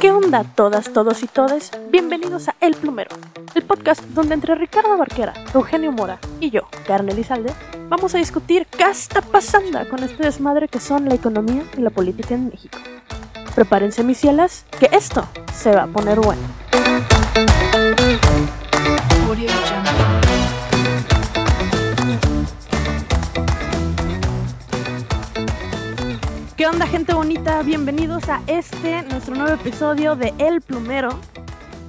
¿Qué onda todas, todos y todes? Bienvenidos a El Plumero, el podcast donde entre Ricardo Barquera, Eugenio Mora y yo, Carmen Elizalde, vamos a discutir qué está pasando con este desmadre que son la economía y la política en México. Prepárense mis cielas, que esto se va a poner bueno. ¿Qué onda gente bonita? Bienvenidos a este, nuestro nuevo episodio de El Plumero.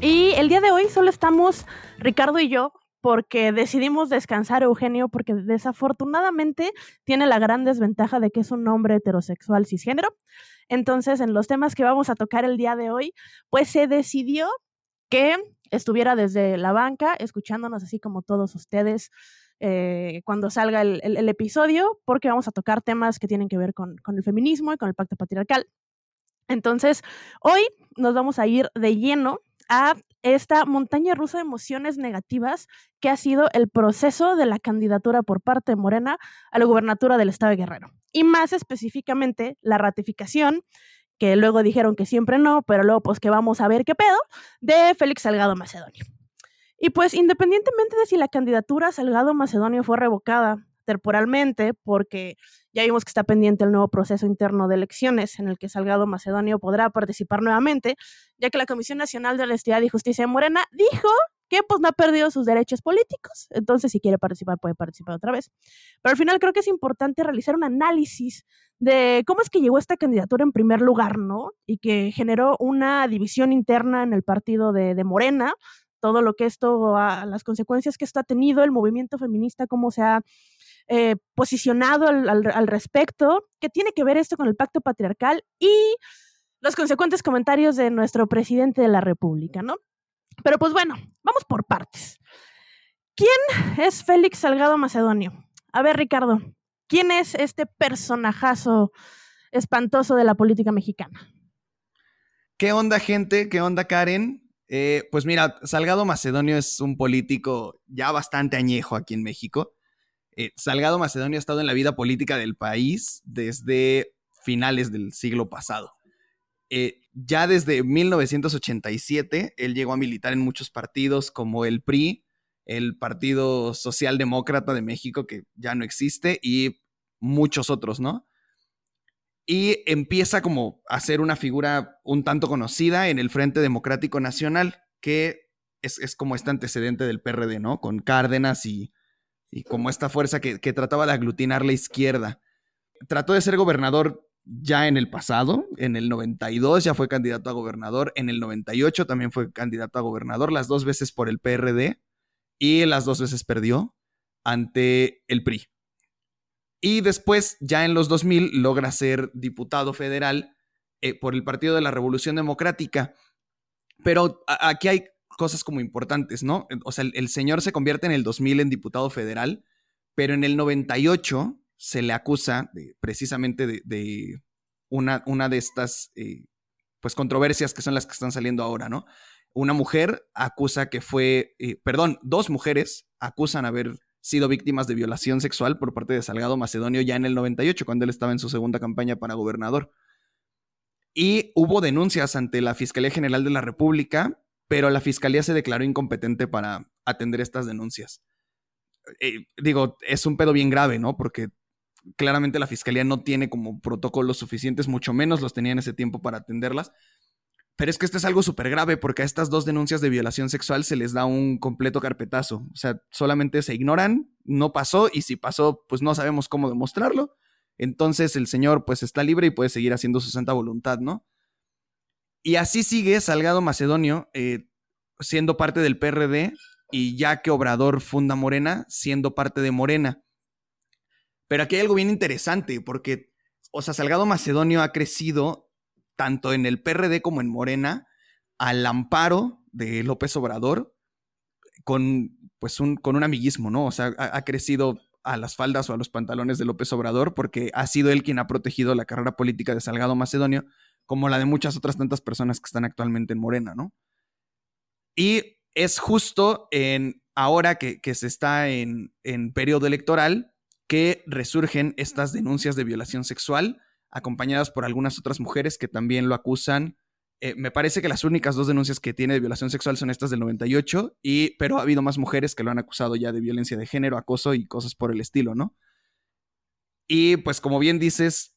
Y el día de hoy solo estamos Ricardo y yo porque decidimos descansar Eugenio porque desafortunadamente tiene la gran desventaja de que es un hombre heterosexual cisgénero. Entonces, en los temas que vamos a tocar el día de hoy, pues se decidió que estuviera desde la banca escuchándonos así como todos ustedes eh, cuando salga el, episodio, porque vamos a tocar temas que tienen que ver con, con el feminismo y con el pacto patriarcal. Entonces, hoy nos vamos a ir de lleno a esta montaña rusa de emociones negativas que ha sido el proceso de la candidatura por parte de Morena a la gubernatura del estado de Guerrero. Y más específicamente, la ratificación, que luego dijeron que siempre no, pero luego pues que vamos a ver qué pedo, de Félix Salgado Macedonio. Y pues independientemente de si la candidatura a Salgado Macedonio fue revocada temporalmente, porque ya vimos que está pendiente el nuevo proceso interno de elecciones en el que Salgado Macedonio podrá participar nuevamente, ya que la Comisión Nacional de Honestidad y Justicia de Morena dijo que pues no ha perdido sus derechos políticos, entonces si quiere participar puede participar otra vez. Pero al final creo que es importante realizar un análisis de cómo es que llegó esta candidatura en primer lugar, ¿no? Y que generó una división interna en el partido de, de Morena, todo lo que esto, las consecuencias que esto ha tenido, el movimiento feminista, cómo se ha eh, posicionado al, respecto, qué tiene que ver esto con el pacto patriarcal y los consecuentes comentarios de nuestro presidente de la República, ¿no? Pero pues bueno, vamos por partes. ¿Quién es Félix Salgado Macedonio? A ver, Ricardo, ¿quién es este personajazo espantoso de la política mexicana? ¿Qué onda, gente? ¿Qué onda, Karen? Eh, pues mira, Salgado Macedonio es un político ya bastante añejo aquí en México. Eh, Salgado Macedonio ha estado en la vida política del país desde finales del siglo pasado. Eh, ya desde 1987, él llegó a militar en muchos partidos como el PRI, el Partido Socialdemócrata de México, que ya no existe, y muchos otros, ¿no? Y empieza como a ser una figura un tanto conocida en el Frente Democrático Nacional, que es, como este antecedente del PRD, ¿no? Con Cárdenas y, como esta fuerza que, trataba de aglutinar la izquierda. Trató de ser gobernador ya en el pasado, en el 92 ya fue candidato a gobernador, en el 98 también fue candidato a gobernador, las dos veces por el PRD y las dos veces perdió ante el PRI. Y después, ya en los 2000, logra ser diputado federal eh, por el Partido de la Revolución Democrática. Pero aquí hay cosas como importantes, ¿no? O sea, el, señor se convierte en el 2000 en diputado federal, pero en el 98 se le acusa precisamente de, una, una, de estas eh, pues controversias que son las que están saliendo ahora, ¿no? Una mujer acusa que fue, eh, perdón, dos mujeres acusan haber sido víctimas de violación sexual por parte de Salgado Macedonio ya en el 98, cuando él estaba en su segunda campaña para gobernador. Y hubo denuncias ante la Fiscalía General de la República, pero la Fiscalía se declaró incompetente para atender estas denuncias. Eh, digo, es un pedo bien grave, ¿no? Porque claramente la Fiscalía no tiene como protocolos suficientes, mucho menos los tenía en ese tiempo para atenderlas. Pero es que esto es algo súper grave porque a estas dos denuncias de violación sexual se les da un completo carpetazo. O sea, solamente se ignoran, no pasó y si pasó, pues no sabemos cómo demostrarlo. Entonces el señor pues está libre y puede seguir haciendo su santa voluntad, ¿no? Y así sigue Salgado Macedonio eh, siendo parte del PRD y ya que Obrador funda Morena, siendo parte de Morena. Pero aquí hay algo bien interesante porque, o sea, Salgado Macedonio ha crecido tanto en el PRD como en Morena, al amparo de López Obrador, con, pues un, con un amiguismo, ¿no? O sea, ha, crecido a las faldas o a los pantalones de López Obrador, porque ha sido él quien ha protegido la carrera política de Salgado Macedonio, como la de muchas otras tantas personas que están actualmente en Morena, ¿no? Y es justo en ahora que, se está en, en periodo electoral que resurgen estas denuncias de violación sexual acompañadas por algunas otras mujeres que también lo acusan. Eh, me parece que las únicas dos denuncias que tiene de violación sexual son estas del 98, y, pero ha habido más mujeres que lo han acusado ya de violencia de género, acoso y cosas por el estilo, ¿no? Y pues como bien dices,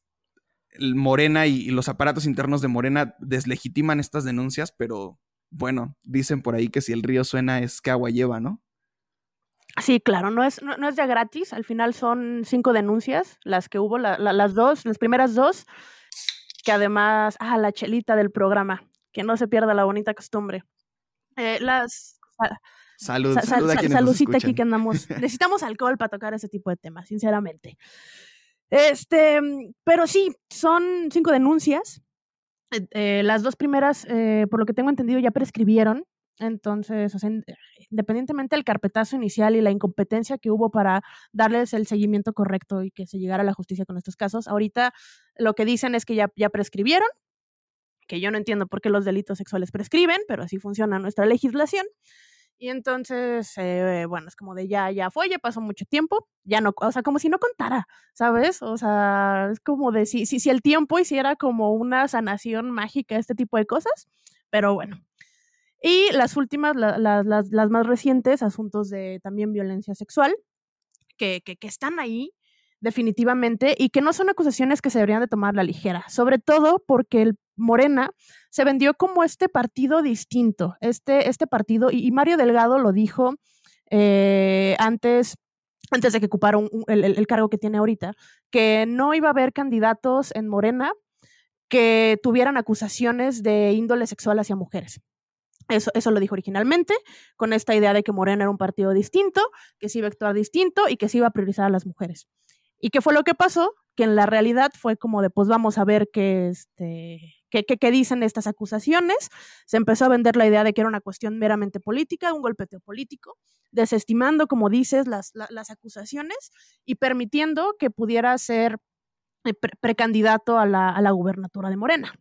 Morena y, los aparatos internos de Morena deslegitiman estas denuncias, pero bueno, dicen por ahí que si el río suena es que agua lleva, ¿no? Sí, claro, no es, no, es ya gratis, al final son cinco denuncias, las que hubo, las dos, las primeras dos, que además, ah, la chelita del programa, que no se pierda la bonita costumbre. Eh, las... Salud, salud saludcita aquí que andamos. Necesitamos alcohol para tocar ese tipo de temas, sinceramente. Este, pero sí, son cinco denuncias. Eh, eh, las dos primeras, por lo que tengo entendido, ya prescribieron. Entonces, independientemente del carpetazo inicial y la incompetencia que hubo para darles el seguimiento correcto y que se llegara a la justicia con estos casos, ahorita lo que dicen es que ya, ya prescribieron, que yo no entiendo por qué los delitos sexuales prescriben, pero así funciona nuestra legislación. Y entonces, eh, bueno, es como de ya, ya fue, ya pasó mucho tiempo, ya no, o sea, como si no contara, ¿sabes? O sea, es como de si, si, si el tiempo hiciera como una sanación mágica, este tipo de cosas, pero bueno, y las últimas, las, más recientes, asuntos de también violencia sexual, que, que, están ahí definitivamente y que no son acusaciones que se deberían de tomar la ligera, sobre todo porque el Morena se vendió como este partido distinto, este, este partido, y, Mario Delgado lo dijo eh, antes, antes de que ocupara el, el, cargo que tiene ahorita, que no iba a haber candidatos en Morena que tuvieran acusaciones de índole sexual hacia mujeres. Eso, eso lo dijo originalmente, con esta idea de que Morena era un partido distinto, que se iba a actuar distinto y que se iba a priorizar a las mujeres. ¿Y qué fue lo que pasó? Que en la realidad fue como de, pues vamos a ver qué, este, qué, qué, dicen estas acusaciones. Se empezó a vender la idea de que era una cuestión meramente política, un golpeteo político, desestimando, como dices, las, las acusaciones y permitiendo que pudiera ser eh, precandidato a la, a la gubernatura de Morena.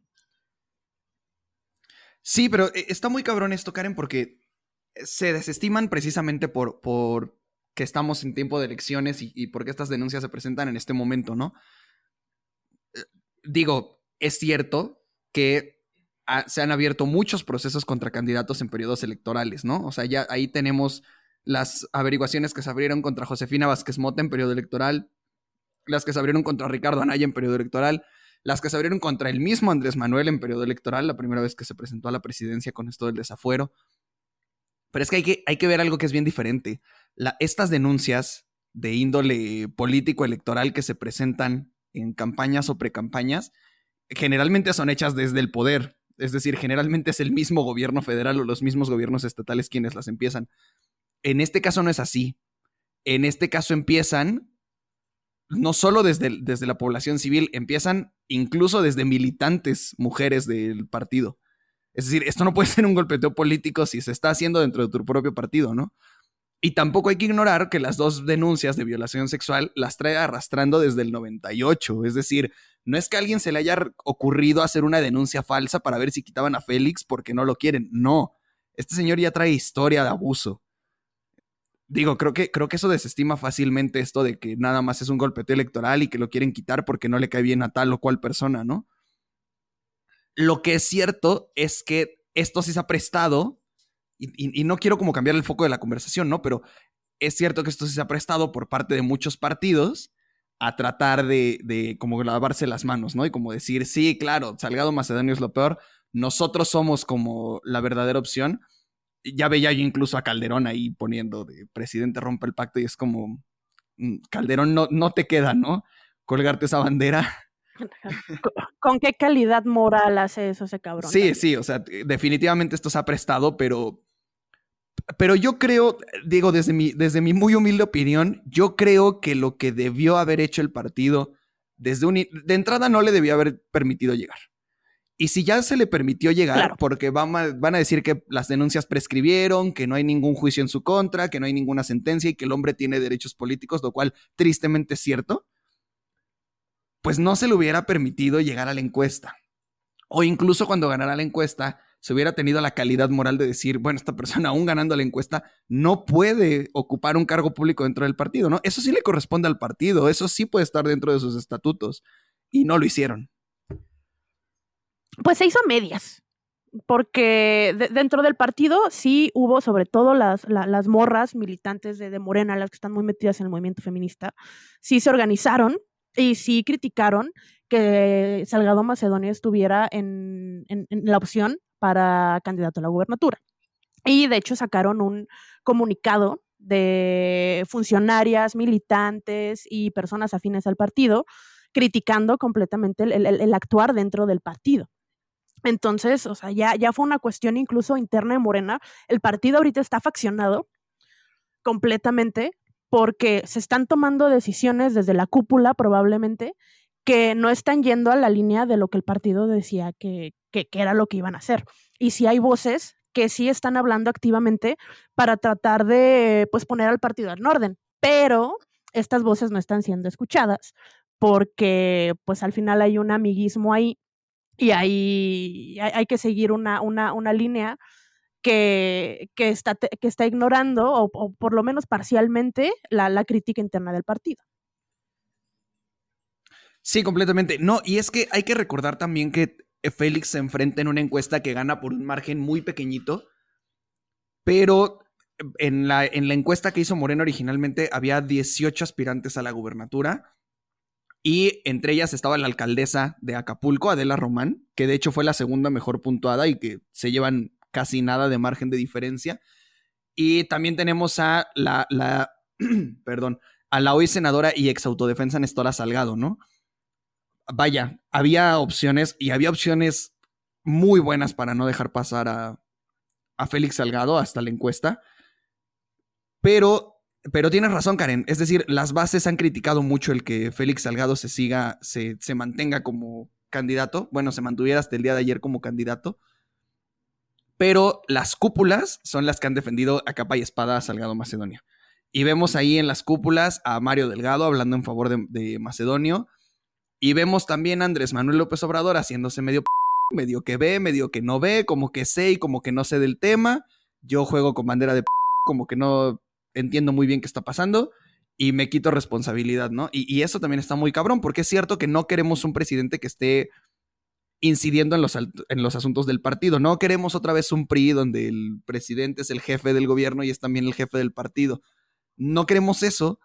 Sí, pero eh, está muy cabrón esto, Karen, porque se desestiman precisamente por, por que estamos en tiempo de elecciones y, porque estas denuncias se presentan en este momento, ¿no? Eh, digo, es cierto que se han abierto muchos procesos contra candidatos en periodos electorales, ¿no? O sea, ya ahí tenemos las averiguaciones que se abrieron contra Josefina Vázquez Mota en periodo electoral, las que se abrieron contra Ricardo Anaya en periodo electoral, las que se abrieron contra el mismo Andrés Manuel en periodo electoral, la primera vez que se presentó a la presidencia con esto del desafuero. Pero es que hay que, hay que ver algo que es bien diferente. estas denuncias de índole político electoral que se presentan en campañas o precampañas, generalmente son hechas desde el poder. Es decir, generalmente es el mismo gobierno federal o los mismos gobiernos estatales quienes las empiezan. En este caso no es así. En este caso empiezan no solo desde, desde la población civil, empiezan incluso desde militantes mujeres del partido. Es decir, esto no puede ser un golpeteo político si se está haciendo dentro de tu propio partido, ¿no? Y tampoco hay que ignorar que las dos denuncias de violación sexual las trae arrastrando desde el 98. Es decir, no es que a alguien se le haya ocurrido hacer una denuncia falsa para ver si quitaban a Félix porque no lo quieren. No. Este señor ya trae historia de abuso digo, creo que, creo que eso desestima fácilmente esto de que nada más es un golpeteo electoral y que lo quieren quitar porque no le cae bien a tal o cual persona, ¿no? Lo que es cierto es que esto sí se ha prestado, y, no quiero como cambiar el foco de la conversación, ¿no? Pero es cierto que esto sí se ha prestado por parte de muchos partidos a tratar de, de como lavarse las manos, ¿no? Y como decir, sí, claro, Salgado Macedonio es lo peor, nosotros somos como la verdadera opción ya veía yo incluso a Calderón ahí poniendo de presidente rompe el pacto y es como, mm, Calderón, no, no te queda, ¿no? Colgarte esa bandera. ¿Con qué calidad moral hace eso ese cabrón? Sí, sí, o sea, definitivamente esto se ha prestado, pero, pero yo creo, digo, desde mi, desde mi muy humilde opinión, yo creo que lo que debió haber hecho el partido, desde un, de entrada no le debió haber permitido llegar. Y si ya se le permitió llegar, porque van a, van a, decir que las denuncias prescribieron, que no hay ningún juicio en su contra, que no hay ninguna sentencia y que el hombre tiene derechos políticos, lo cual tristemente es cierto, pues no se le hubiera permitido llegar a la encuesta. O incluso cuando ganara la encuesta, se hubiera tenido la calidad moral de decir, bueno, esta persona aún ganando la encuesta no puede ocupar un cargo público dentro del partido, ¿no? Eso sí le corresponde al partido, eso sí puede estar dentro de sus estatutos. y no lo hicieron. Pues se hizo medias, porque dentro del partido sí hubo sobre todo las, morras militantes de, Morena, las que están muy metidas en el movimiento feminista, sí se organizaron y sí criticaron que Salgado Macedonio estuviera en, la opción para candidato a la gubernatura. Y de hecho sacaron un comunicado de funcionarias, militantes y personas afines al partido criticando completamente el actuar dentro del partido. Entonces, o sea, ya, ya fue una cuestión incluso interna de Morena. El partido ahorita está faccionado completamente porque se están tomando decisiones desde la cúpula probablemente que no están yendo a la línea de lo que el partido decía que, que, era lo que iban a hacer. Y si hay voces que sí están hablando activamente para tratar de pues poner al partido en orden, pero estas voces no están siendo escuchadas porque pues al final hay un amiguismo ahí y ahí hay, que seguir una, una, una línea que, que, está, que está ignorando, o, por lo menos parcialmente, la, la crítica interna del partido. Sí, completamente. No, y es que hay que recordar también que Félix se enfrenta en una encuesta que gana por un margen muy pequeñito, pero en la, en la encuesta que hizo Moreno originalmente había 18 aspirantes a la gubernatura y entre ellas estaba la alcaldesa de Acapulco, Adela Román, que de hecho fue la segunda mejor puntuada y que se llevan casi nada de margen de diferencia. Y también tenemos a la, la perdón, a la hoy senadora y ex autodefensa Nestora Salgado, ¿no? Vaya, había opciones y había opciones muy buenas para no dejar pasar a, a Félix Salgado hasta la encuesta. Pero pero tienes razón, Karen. Es decir, las bases han criticado mucho el que Félix Salgado se siga, se, se mantenga como candidato. Bueno, se mantuviera hasta el día de ayer como candidato. Pero las cúpulas son las que han defendido a capa y espada a Salgado Macedonio. Y vemos ahí en las cúpulas a Mario Delgado hablando en favor de, de Macedonio. Y vemos también a Andrés Manuel López Obrador haciéndose medio medio que ve, medio que no ve, como que sé y como que no sé del tema. Yo juego con bandera de como que no entiendo muy bien qué está pasando y me quito responsabilidad, ¿no? Y, eso también está muy cabrón, porque es cierto que no queremos un presidente que esté incidiendo en los, en los asuntos del partido. No queremos otra vez un PRI donde el presidente es el jefe del gobierno y es también el jefe del partido. No queremos eso,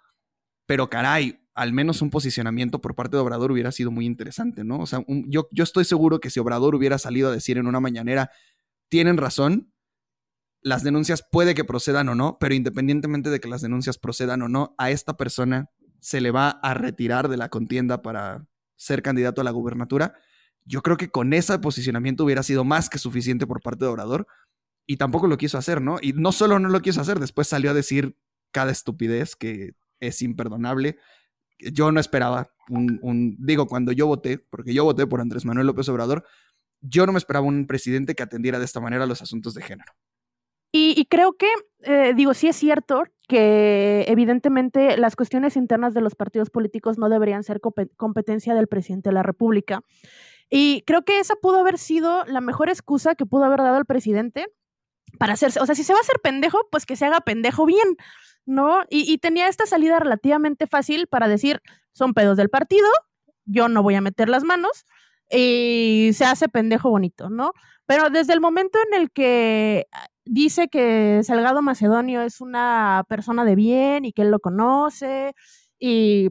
pero caray, al menos un posicionamiento por parte de Obrador hubiera sido muy interesante, ¿no? O sea, yo, yo estoy seguro que si Obrador hubiera salido a decir en una mañanera, tienen razón, las denuncias puede que procedan o no, pero independientemente de que las denuncias procedan o no, a esta persona se le va a retirar de la contienda para ser candidato a la gubernatura. Yo creo que con ese posicionamiento hubiera sido más que suficiente por parte de Obrador y tampoco lo quiso hacer, ¿no? Y no solo no lo quiso hacer, después salió a decir cada estupidez que es imperdonable. Yo no esperaba un, un, digo, cuando yo voté, porque yo voté por Andrés Manuel López Obrador, yo no me esperaba un presidente que atendiera de esta manera los asuntos de género. Y, creo que, eh, digo, sí es cierto que evidentemente las cuestiones internas de los partidos políticos no deberían ser competencia del presidente de la República. Y creo que esa pudo haber sido la mejor excusa que pudo haber dado el presidente para hacerse, o sea, si se va a hacer pendejo, pues que se haga pendejo bien, ¿no? Y, y tenía esta salida relativamente fácil para decir, son pedos del partido, yo no voy a meter las manos, y se hace pendejo bonito, ¿no? Pero desde el momento en el que dice que Salgado Macedonio es una persona de bien y que él lo conoce y,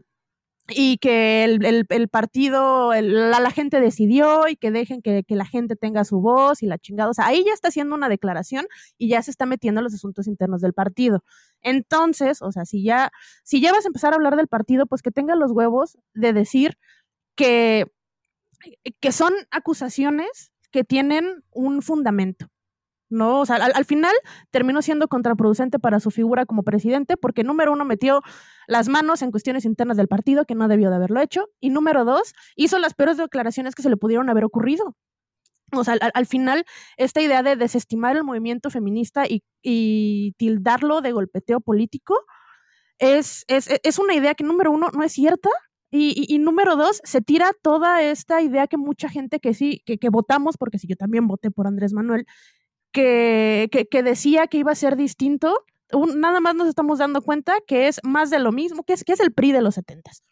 y que el, el, partido, la, gente decidió y que dejen que, que, la gente tenga su voz y la chingada. O sea, ahí ya está haciendo una declaración y ya se está metiendo en los asuntos internos del partido. Entonces, o sea, si ya, si ya vas a empezar a hablar del partido, pues que tenga los huevos de decir que, que son acusaciones que tienen un fundamento ¿no? O sea, al, final terminó siendo contraproducente para su figura como presidente porque número uno metió las manos en cuestiones internas del partido que no debió de haberlo hecho y número dos hizo las peores declaraciones que se le pudieron haber ocurrido. O sea, al, final, esta idea de desestimar el movimiento feminista y, tildarlo de golpeteo político es, es, una idea que, número uno, no es cierta, y, número dos, se tira toda esta idea que mucha gente que sí, que, que, votamos, porque si yo también voté por Andrés Manuel, que, que, decía que iba a ser distinto, nada más nos estamos dando cuenta que es más de lo mismo, que es, que es el PRI de los setentas.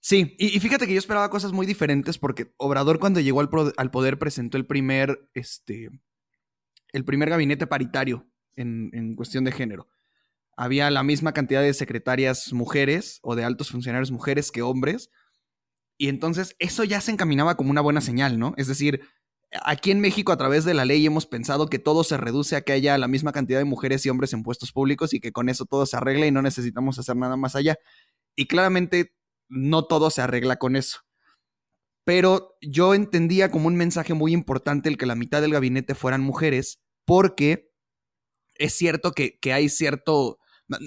Sí, y, fíjate que yo esperaba cosas muy diferentes porque Obrador cuando llegó al, al poder presentó el primer, este, el primer gabinete paritario en, en, cuestión de género. Había la misma cantidad de secretarias mujeres o de altos funcionarios mujeres que hombres. Y entonces eso ya se encaminaba como una buena señal, ¿no? Es decir, aquí en México a través de la ley hemos pensado que todo se reduce a que haya la misma cantidad de mujeres y hombres en puestos públicos y que con eso todo se arregla y no necesitamos hacer nada más allá. Y claramente no todo se arregla con eso. Pero yo entendía como un mensaje muy importante el que la mitad del gabinete fueran mujeres, porque es cierto que, hay cierto,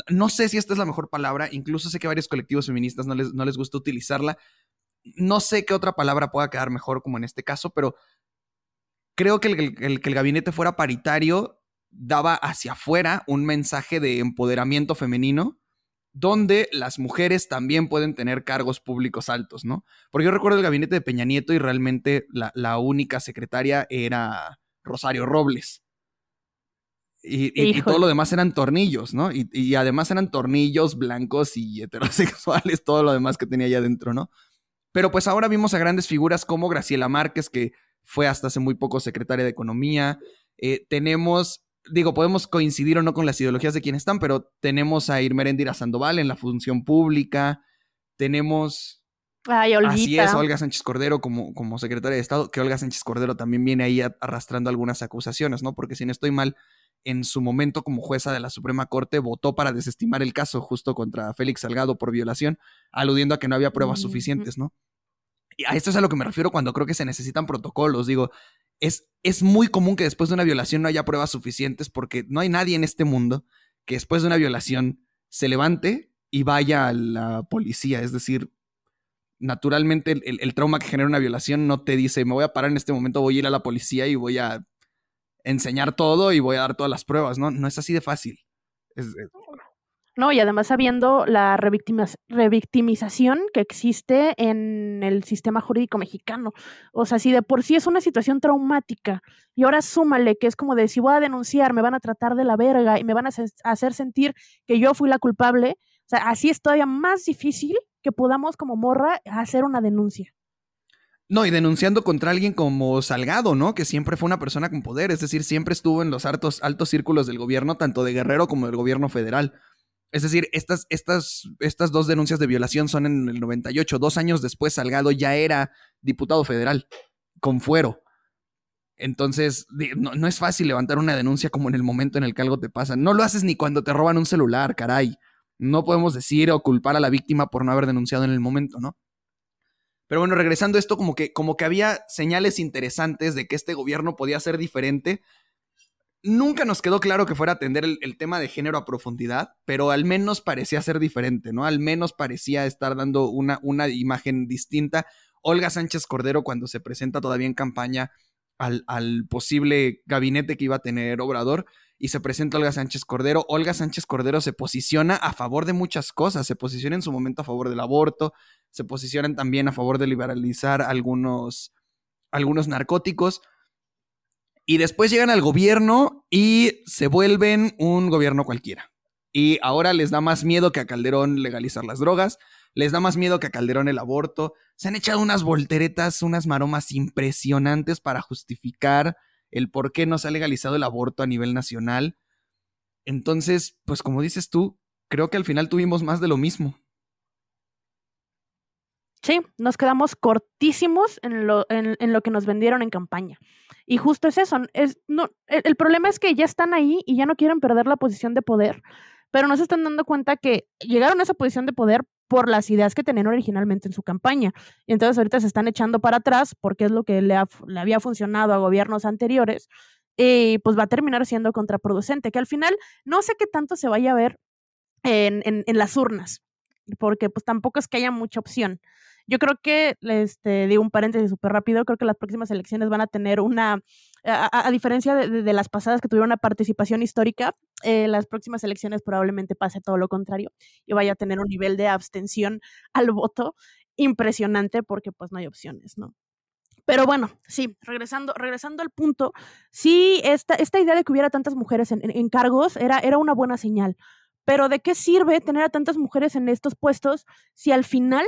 no, sé si esta es la mejor palabra, incluso sé que varios colectivos feministas no les, no les gusta utilizarla, no sé qué otra palabra pueda quedar mejor como en este caso, pero creo que el, que el gabinete fuera paritario daba hacia afuera un mensaje de empoderamiento femenino donde las mujeres también pueden tener cargos públicos altos, ¿no? Porque yo recuerdo el gabinete de Peña Nieto y realmente la, única secretaria era Rosario Robles. Y, todo lo demás eran tornillos, ¿no? Y, además eran tornillos blancos y heterosexuales, todo lo demás que tenía allá adentro, ¿no? Pero pues ahora vimos a grandes figuras como Graciela Márquez, que fue hasta hace muy poco secretaria de Economía. Eh, tenemos digo, podemos coincidir o no con las ideologías de quienes están, pero tenemos a Irmerendira Sandoval en la función pública, tenemos... Ay, Así es, Olga Sánchez Cordero como, como secretaria de Estado, que Olga Sánchez Cordero también viene ahí arrastrando algunas acusaciones, ¿no? Porque si no estoy mal, en su momento como jueza de la Suprema Corte votó para desestimar el caso justo contra Félix Salgado por violación, aludiendo a que no había pruebas suficientes, ¿no? Y a esto es a lo que me refiero cuando creo que se necesitan protocolos. Digo, es, es muy común que después de una violación no haya pruebas suficientes porque no hay nadie en este mundo que después de una violación se levante y vaya a la policía. Es decir, naturalmente el, trauma que genera una violación no te dice, me voy a parar en este momento, voy a ir a la policía y voy a enseñar todo y voy a dar todas las pruebas. No, no es así de fácil. Es, no, y además sabiendo la revictimización que existe en el sistema jurídico mexicano. O sea, si de por sí es una situación traumática y ahora súmale que es como de si voy a denunciar, me van a tratar de la verga y me van a hacer sentir que yo fui la culpable. O sea, así es todavía más difícil que podamos como morra hacer una denuncia. No, y denunciando contra alguien como Salgado, ¿no? Que siempre fue una persona con poder, es decir, siempre estuvo en los altos, altos círculos del gobierno, tanto de Guerrero como del gobierno federal. Es decir, estas, estas, estas dos denuncias de violación son en el 98. Dos años después, Salgado ya era diputado federal, con fuero. Entonces, no, es fácil levantar una denuncia como en el momento en el que algo te pasa. No lo haces ni cuando te roban un celular, caray. No podemos decir o culpar a la víctima por no haber denunciado en el momento, ¿no? Pero bueno, regresando a esto, como que, como que había señales interesantes de que este gobierno podía ser diferente, Nunca nos quedó claro que fuera a atender el, tema de género a profundidad, pero al menos parecía ser diferente, ¿no? Al menos parecía estar dando una, una imagen distinta. Olga Sánchez Cordero, cuando se presenta todavía en campaña al, al, posible gabinete que iba a tener Obrador, y se presenta Olga Sánchez Cordero. Olga Sánchez Cordero se posiciona a favor de muchas cosas, se posiciona en su momento a favor del aborto, se posicionan también a favor de liberalizar algunos, algunos narcóticos y después llegan al gobierno y se vuelven un gobierno cualquiera. Y ahora les da más miedo que a Calderón legalizar las drogas, les da más miedo que a Calderón el aborto. Se han echado unas volteretas, unas maromas impresionantes para justificar el por qué no se ha legalizado el aborto a nivel nacional. Entonces, pues como dices tú, creo que al final tuvimos más de lo mismo. Sí, nos quedamos cortísimos en lo, en, lo que nos vendieron en campaña. Y justo es eso. Es, no, el, problema es que ya están ahí y ya no quieren perder la posición de poder, pero no se están dando cuenta que llegaron a esa posición de poder por las ideas que tenían originalmente en su campaña. Y entonces ahorita se están echando para atrás porque es lo que le, le había funcionado a gobiernos anteriores y pues va a terminar siendo contraproducente, que al final no sé qué tanto se vaya a ver en, en, en las urnas, porque pues tampoco es que haya mucha opción. Yo creo que, este, digo un paréntesis súper rápido, creo que las próximas elecciones van a tener una, a, diferencia de, las pasadas que tuvieron una participación histórica, eh, las próximas elecciones probablemente pase todo lo contrario y vaya a tener un nivel de abstención al voto impresionante porque pues no hay opciones, ¿no? Pero bueno, sí, regresando, regresando al punto, sí, esta, esta idea de que hubiera tantas mujeres en, en, cargos era, era una buena señal. Pero ¿de qué sirve tener a tantas mujeres en estos puestos si al final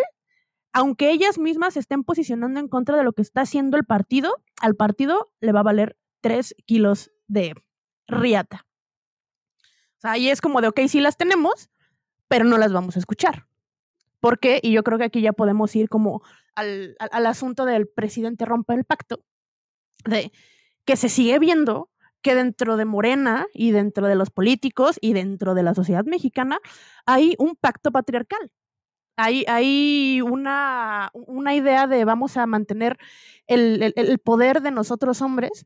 aunque ellas mismas se estén posicionando en contra de lo que está haciendo el partido, al partido le va a valer tres kilos de riata. O sea, ahí es como de, ok, sí las tenemos, pero no las vamos a escuchar. ¿Por qué? Y yo creo que aquí ya podemos ir como al, al, asunto del presidente rompe el pacto, de que se sigue viendo que dentro de Morena y dentro de los políticos y dentro de la sociedad mexicana hay un pacto patriarcal. Hay, una, idea de vamos a mantener el, poder de nosotros hombres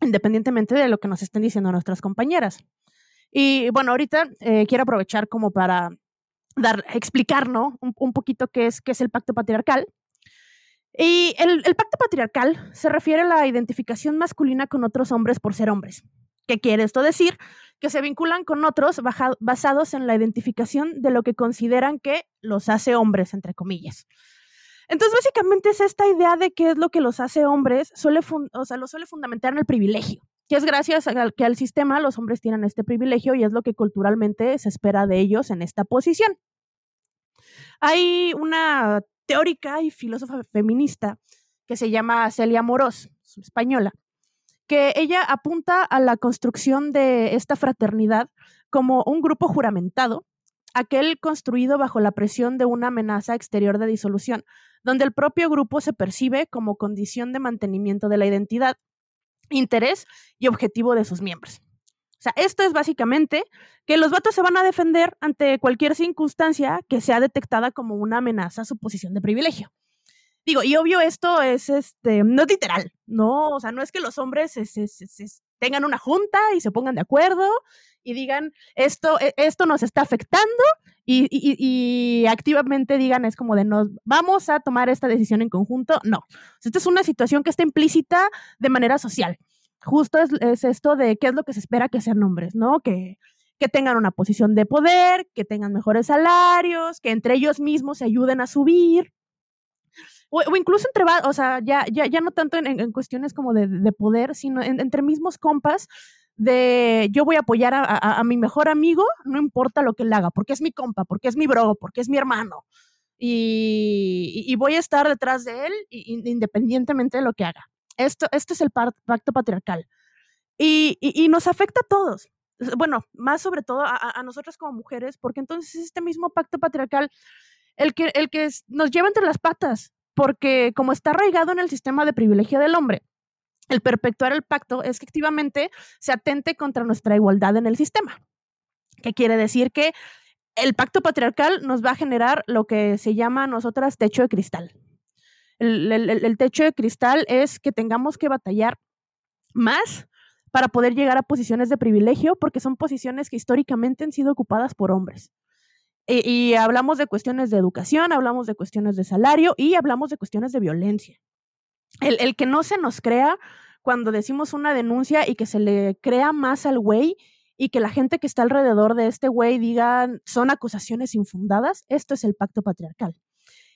independientemente de lo que nos estén diciendo nuestras compañeras. Y bueno, ahorita eh, quiero aprovechar como para dar, explicar. Un, poquito qué es, qué es el pacto patriarcal. Y el, pacto patriarcal se refiere a la identificación masculina con otros hombres por ser hombres. ¿Qué quiere esto decir? Que se vinculan con otros basados en la identificación de lo que consideran que los hace hombres, entre comillas. Entonces, básicamente es esta idea de qué es lo que los hace hombres, suele o sea, lo suele fundamentar en el privilegio, que es gracias a que al sistema los hombres tienen este privilegio y es lo que culturalmente se espera de ellos en esta posición. Hay una teórica y filósofa feminista que se llama Celia Morós, española, que ella apunta a la construcción de esta fraternidad como un grupo juramentado, aquel construido bajo la presión de una amenaza exterior de disolución, donde el propio grupo se percibe como condición de mantenimiento de la identidad, interés y objetivo de sus miembros. O sea, esto es básicamente que los vatos se van a defender ante cualquier circunstancia que sea detectada como una amenaza a su posición de privilegio. Digo, y obvio esto es, este, no es literal, ¿no? O sea, no es que los hombres se, se, tengan una junta y se pongan de acuerdo y digan, esto, e, esto nos está afectando y, y, y, activamente digan, es como de, nos vamos a tomar esta decisión en conjunto. No, esta es una situación que está implícita de manera social. Justo es, es esto de qué es lo que se espera que sean hombres, ¿no? Que, que tengan una posición de poder, que tengan mejores salarios, que entre ellos mismos se ayuden a subir. O, o incluso entre, o sea, ya, ya, ya no tanto en, en cuestiones como de, de poder, sino en, entre mismos compas, de yo voy a apoyar a, a, a, mi mejor amigo, no importa lo que él haga, porque es mi compa, porque es mi bro, porque es mi hermano. Y, y voy a estar detrás de él independientemente de lo que haga. Esto, esto es el pacto patriarcal. Y, y, nos afecta a todos. Bueno, más sobre todo a, a nosotras como mujeres, porque entonces es este mismo pacto patriarcal el que, el que nos lleva entre las patas, porque como está arraigado en el sistema de privilegio del hombre, el perpetuar el pacto es que activamente se atente contra nuestra igualdad en el sistema. ¿Qué quiere decir? Que el pacto patriarcal nos va a generar lo que se llama a nosotras techo de cristal. El, techo de cristal es que tengamos que batallar más para poder llegar a posiciones de privilegio, porque son posiciones que históricamente han sido ocupadas por hombres. Y, y hablamos de cuestiones de educación, hablamos de cuestiones de salario y hablamos de cuestiones de violencia el, el, que no se nos crea cuando decimos una denuncia y que se le crea más al güey y que la gente que está alrededor de este güey digan son acusaciones infundadas, esto es el pacto patriarcal.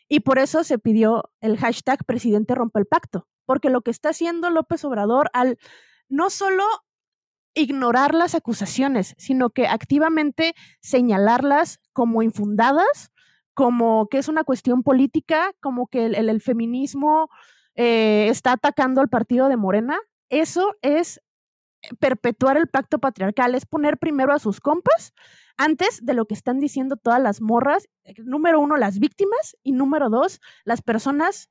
Y por eso se pidió el hashtag presidente rompe el pacto, porque lo que está haciendo López Obrador al no solo ignorar las acusaciones, sino que activamente señalarlas como infundadas, como que es una cuestión política, como que el, feminismo eh, está atacando al partido de Morena, eso es perpetuar el pacto patriarcal, es poner primero a sus compas antes de lo que están diciendo todas las morras, número uno, las víctimas y número dos, las personas,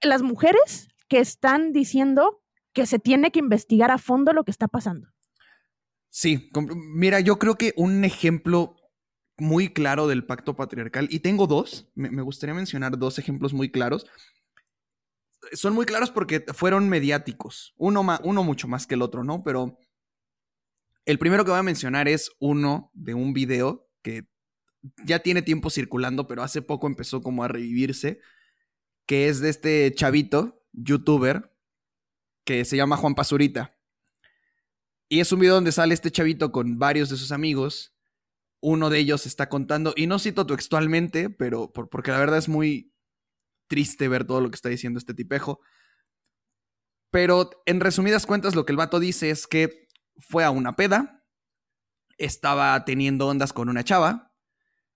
las mujeres que están diciendo que se tiene que investigar a fondo lo que está pasando. Sí, mira, yo creo que un ejemplo muy claro del pacto patriarcal, y tengo dos, me, gustaría mencionar dos ejemplos muy claros son muy claros porque fueron mediáticos. Uno, uno mucho más que el otro, ¿no? Pero el primero que voy a mencionar es uno de un video que ya tiene tiempo circulando, pero hace poco empezó como a revivirse, que es de este chavito, youtuber, que se llama Juan Pazurita. Y es un video donde sale este chavito con varios de sus amigos. Uno de ellos está contando, y no cito textualmente, pero por, porque la verdad es muy, triste ver todo lo que está diciendo este tipejo. Pero en resumidas cuentas, lo que el vato dice es que fue a una peda, estaba teniendo ondas con una chava,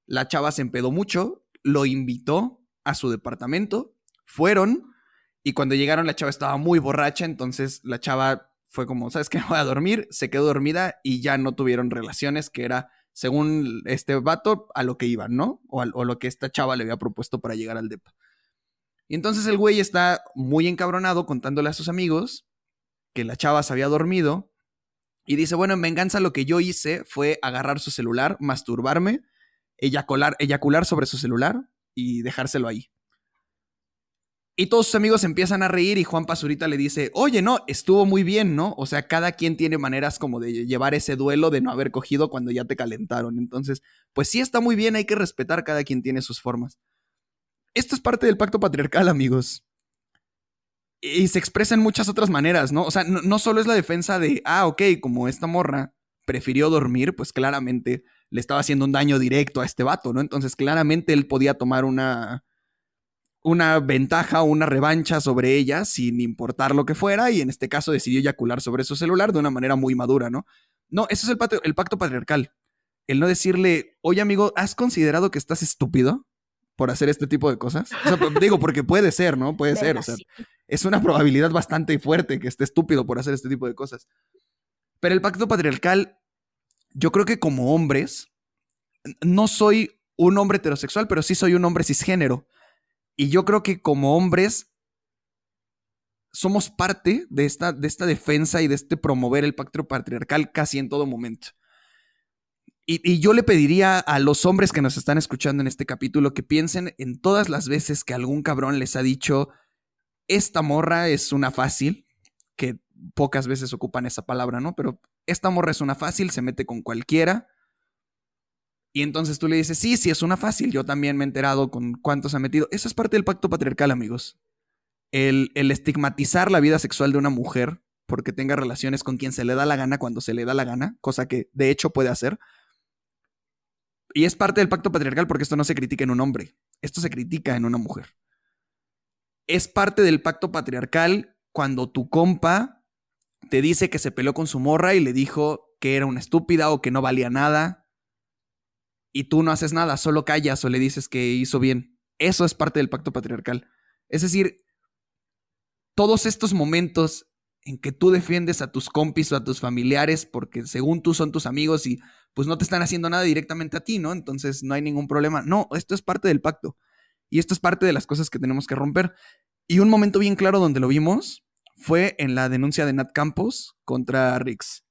la chava se empedó mucho, lo invitó a su departamento, fueron y cuando llegaron la chava estaba muy borracha, entonces la chava fue como, ¿sabes qué? Voy a dormir, se quedó dormida y ya no tuvieron relaciones, que era, según este vato, a lo que iban, ¿no? O a, lo que esta chava le había propuesto para llegar al DEPA. Y entonces el güey está muy encabronado contándole a sus amigos que la chava se había dormido y dice, bueno, en venganza lo que yo hice fue agarrar su celular, masturbarme, eyacular, eyacular sobre su celular y dejárselo ahí. Y todos sus amigos empiezan a reír y Juan Pazurita le dice, oye, no, estuvo muy bien, ¿no? O sea, cada quien tiene maneras como de llevar ese duelo de no haber cogido cuando ya te calentaron. Entonces, pues sí está muy bien, hay que respetar, cada quien tiene sus formas. Esto es parte del pacto patriarcal, amigos. Y se expresa en muchas otras maneras, ¿no? O sea, no, solo es la defensa de, ah, ok, como esta morra prefirió dormir, pues claramente le estaba haciendo un daño directo a este vato, ¿no? Entonces, claramente él podía tomar una una ventaja o una revancha sobre ella sin importar lo que fuera y en este caso decidió eyacular sobre su celular de una manera muy madura, ¿no? No, eso es el, el pacto patriarcal. El no decirle, oye amigo, ¿has considerado que estás estúpido por hacer este tipo de cosas? O sea, digo, porque puede ser, ¿no? Puede ser, o sea, es una probabilidad bastante fuerte que esté estúpido por hacer este tipo de cosas. Pero el pacto patriarcal, yo creo que como hombres, no soy un hombre heterosexual, pero sí soy un hombre cisgénero. Y yo creo que como hombres somos parte de esta, de esta defensa y de este promover el pacto patriarcal casi en todo momento. Y, y, yo le pediría a los hombres que nos están escuchando en este capítulo que piensen en todas las veces que algún cabrón les ha dicho, esta morra es una fácil, que pocas veces ocupan esa palabra, ¿no? Pero esta morra es una fácil, se mete con cualquiera, y entonces tú le dices, sí, sí, es una fácil. Yo también me he enterado con cuántos ha metido. Eso es parte del pacto patriarcal, amigos. El, el, estigmatizar la vida sexual de una mujer porque tenga relaciones con quien se le da la gana cuando se le da la gana, cosa que de hecho puede hacer. Y es parte del pacto patriarcal porque esto no se critica en un hombre, esto se critica en una mujer. Es parte del pacto patriarcal cuando tu compa te dice que se peleó con su morra y le dijo que era una estúpida o que no valía nada y tú no haces nada, solo callas o le dices que hizo bien. Eso es parte del pacto patriarcal. Es decir, todos estos momentos en que tú defiendes a tus compis o a tus familiares porque según tú son tus amigos y pues no te están haciendo nada directamente a ti, ¿no? Entonces no hay ningún problema. No, esto es parte del pacto. Y esto es parte de las cosas que tenemos que romper. Y un momento bien claro donde lo vimos fue en la denuncia de Nat Campos contra Rix,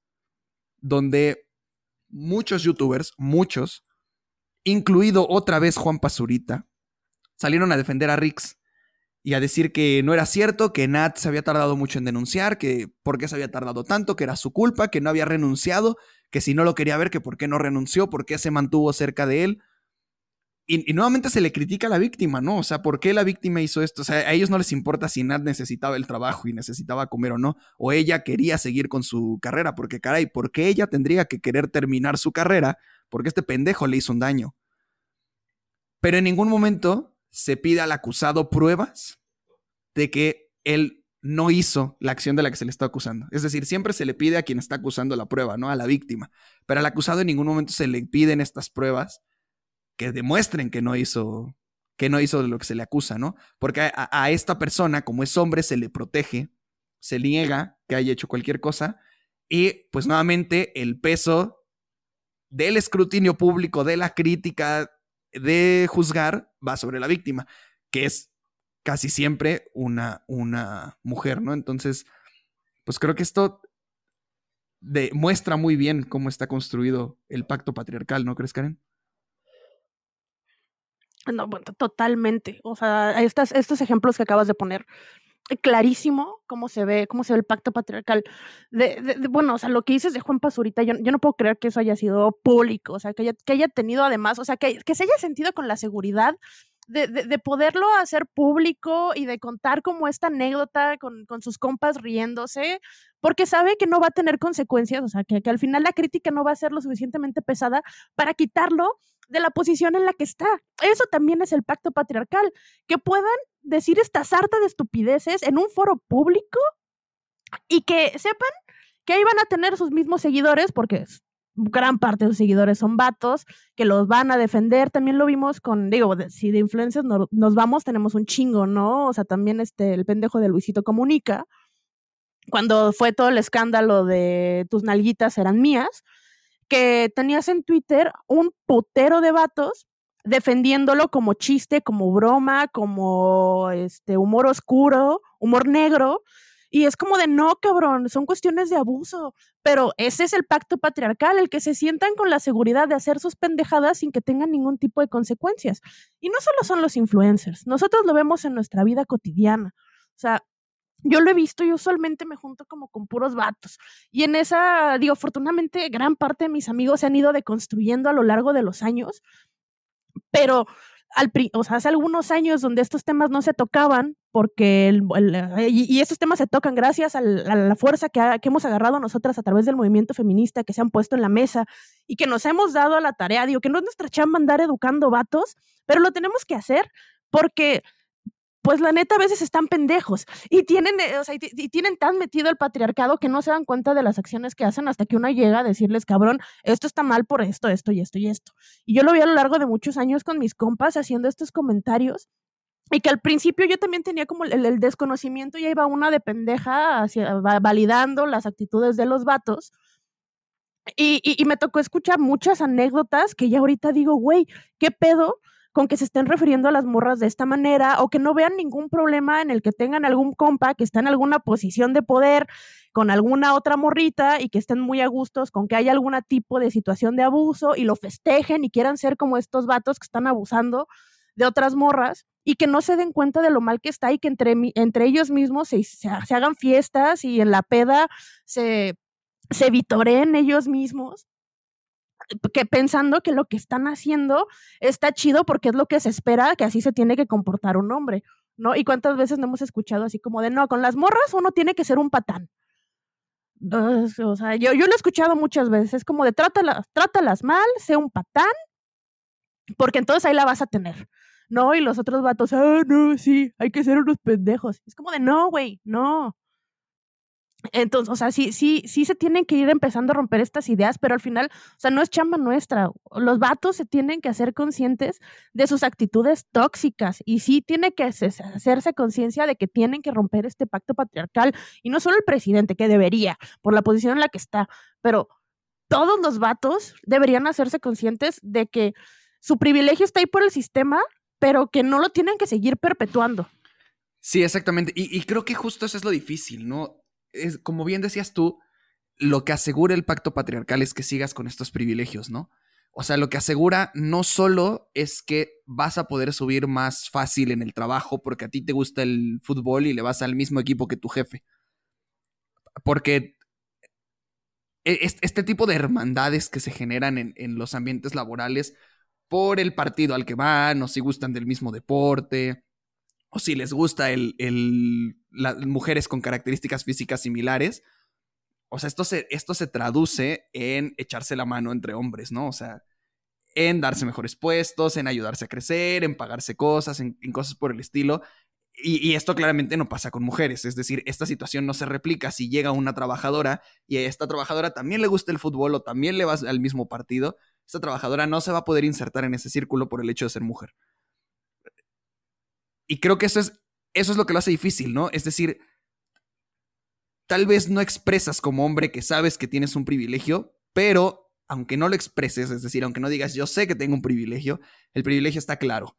donde muchos youtubers, muchos, incluido otra vez Juan Pazurita, salieron a defender a Rix y a decir que no era cierto, que Nat se había tardado mucho en denunciar, que por qué se había tardado tanto, que era su culpa, que no había renunciado, que si no lo quería ver, que por qué no renunció, por qué se mantuvo cerca de él. Y, nuevamente se le critica a la víctima, ¿no? O sea, ¿por qué la víctima hizo esto? O sea, a ellos no les importa si Nat necesitaba el trabajo y necesitaba comer o no, o ella quería seguir con su carrera, porque caray, ¿por qué ella tendría que querer terminar su carrera porque este pendejo le hizo un daño. Pero en ningún momento se pide al acusado pruebas de que él no hizo la acción de la que se le está acusando. Es decir, siempre se le pide a quien está acusando la prueba, no a la víctima. Pero al acusado en ningún momento se le piden estas pruebas que demuestren que no hizo que no hizo de lo que se le acusa, ¿no? Porque a, a esta persona, como es hombre, se le protege, se niega que haya hecho cualquier cosa y pues nuevamente el peso del escrutinio público, de la crítica, de juzgar, va sobre la víctima, que es casi siempre una, una mujer, ¿no? Entonces, pues creo que esto demuestra muy bien cómo está construido el pacto patriarcal, ¿no crees, Karen? No, bueno, totalmente. O sea, estos ejemplos que acabas de poner clarísimo cómo se ve, cómo se ve el pacto patriarcal. De, bueno, o sea, lo que dices de Juan Pazurita, yo, yo, no puedo creer que eso haya sido público, o sea, que haya, que haya tenido además, o sea, que, que se haya sentido con la seguridad de, de, poderlo hacer público y de contar como esta anécdota con, con, sus compas riéndose, porque sabe que no va a tener consecuencias, o sea, que, que al final la crítica no va a ser lo suficientemente pesada para quitarlo de la posición en la que está. Eso también es el pacto patriarcal, que puedan decir esta sarta de estupideces en un foro público y que sepan que ahí van a tener sus mismos seguidores, porque gran parte de sus seguidores son vatos, que los van a defender. También lo vimos con, digo, si de influencers nos vamos, tenemos un chingo, ¿no? O sea, también este, el pendejo de Luisito Comunica, cuando fue todo el escándalo de tus nalguitas eran mías, que tenías en Twitter un putero de vatos defendiéndolo como chiste, como broma, como este humor oscuro, humor negro, y es como de no, cabrón, son cuestiones de abuso. Pero ese es el pacto patriarcal, el que se sientan con la seguridad de hacer sus pendejadas sin que tengan ningún tipo de consecuencias. Y no solo son los influencers, nosotros lo vemos en nuestra vida cotidiana. O sea, yo lo he visto y usualmente me junto como con puros vatos. Y en esa, digo, afortunadamente gran parte de mis amigos se han ido deconstruyendo a lo largo de los años, pero al, o sea, hace algunos años donde estos temas no se tocaban, porque el, y, estos temas se tocan gracias a la, fuerza que, hemos agarrado nosotras a través del movimiento feminista, que se han puesto en la mesa y que nos hemos dado a la tarea, digo, que no es nuestra chamba andar educando vatos, pero lo tenemos que hacer porque pues la neta a veces están pendejos y tienen, eh, o sea, y, tienen tan metido el patriarcado que no se dan cuenta de las acciones que hacen hasta que uno llega a decirles, cabrón, esto está mal por esto, esto y esto y esto. Y yo lo vi a lo largo de muchos años con mis compas haciendo estos comentarios y que al principio yo también tenía como el, desconocimiento, ya iba una de pendeja hacia, validando las actitudes de los vatos. Y, y, y me tocó escuchar muchas anécdotas que ya ahorita digo, güey, ¿qué pedo? con que se estén refiriendo a las morras de esta manera o que no vean ningún problema en el que tengan algún compa que está en alguna posición de poder con alguna otra morrita y que estén muy a gustos con que haya algún tipo de situación de abuso y lo festejen y quieran ser como estos vatos que están abusando de otras morras y que no se den cuenta de lo mal que está y que entre, entre ellos mismos se, se, hagan fiestas y en la peda se, se vitoreen ellos mismos que pensando que lo que están haciendo está chido porque es lo que se espera, que así se tiene que comportar un hombre, ¿no? Y cuántas veces no hemos escuchado así como de, no, con las morras uno tiene que ser un patán. o sea, yo, yo lo he escuchado muchas veces, es como de, trátalas, trátalas mal, sé un patán, porque entonces ahí la vas a tener. No, y los otros vatos, ah, no, sí, hay que ser unos pendejos. Es como de, no, güey, no. Entonces, o sea, sí, sí, sí se tienen que ir empezando a romper estas ideas, pero al final, o sea, no es chamba nuestra. Los vatos se tienen que hacer conscientes de sus actitudes tóxicas y sí tiene que hacerse conciencia de que tienen que romper este pacto patriarcal. Y no solo el presidente, que debería, por la posición en la que está, pero todos los vatos deberían hacerse conscientes de que su privilegio está ahí por el sistema, pero que no lo tienen que seguir perpetuando. Sí, exactamente. Y, creo que justo eso es lo difícil, ¿no? es, como bien decías tú, lo que asegura el pacto patriarcal es que sigas con estos privilegios, ¿no? O sea, lo que asegura no solo es que vas a poder subir más fácil en el trabajo porque a ti te gusta el fútbol y le vas al mismo equipo que tu jefe. Porque e, este tipo de hermandades que se generan en, los ambientes laborales por el partido al que van, o si gustan del mismo deporte, o si les gusta el, las mujeres con características físicas similares. O sea, esto se, esto se traduce en echarse la mano entre hombres, ¿no? O sea, en darse mejores puestos, en ayudarse a crecer, en pagarse cosas, en, cosas por el estilo. Y, esto claramente no pasa con mujeres, es decir, esta situación no se replica si llega una trabajadora y a esta trabajadora también le gusta el fútbol o también le va al mismo partido, esta trabajadora no se va a poder insertar en ese círculo por el hecho de ser mujer. Y creo que eso es eso es lo que lo hace difícil, ¿no? Es decir, tal vez no expresas como hombre que sabes que tienes un privilegio, pero aunque no lo expreses, es decir, aunque no digas yo sé que tengo un privilegio, el privilegio está claro.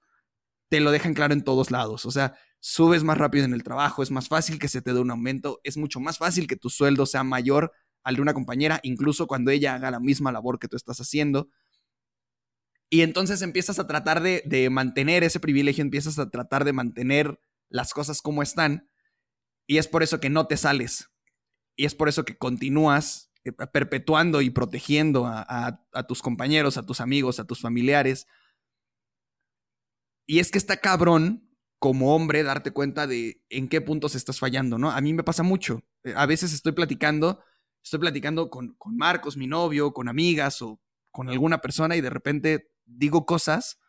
Te lo dejan claro en todos lados. O sea, subes más rápido en el trabajo, es más fácil que se te dé un aumento, es mucho más fácil que tu sueldo sea mayor al de una compañera, incluso cuando ella haga la misma labor que tú estás haciendo. Y entonces empiezas a tratar de, de mantener ese privilegio, empiezas a tratar de mantener las cosas como están y es por eso que no te sales. Y es por eso que continúas eh, perpetuando y protegiendo a, tus compañeros, a tus amigos, a tus familiares. Y es que está cabrón como hombre darte cuenta de en qué puntos estás fallando, ¿no? A mí me pasa mucho. Eh, a veces estoy platicando, estoy platicando con, con Marcos, mi novio, con amigas o con alguna persona y de repente digo cosas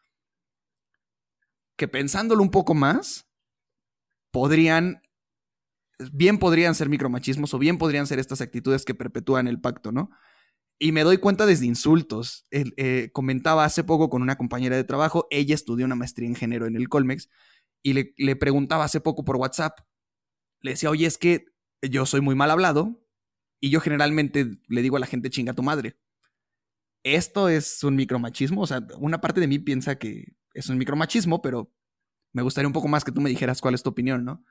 que pensándolo un poco más, podrían, bien podrían ser micromachismos o bien podrían ser estas actitudes que perpetúan el pacto, ¿no? y me doy cuenta desde insultos. Eh, comentaba hace poco con una compañera de trabajo, ella estudió una maestría en género en el Colmex, y le, le preguntaba hace poco por WhatsApp, le decía, oye, es que yo soy muy mal hablado y yo generalmente le digo a la gente chinga tu madre. Esto es un micromachismo, o sea, una parte de mí piensa que es un micromachismo, pero me gustaría un poco más que tú me dijeras cuál es tu opinión, ¿no?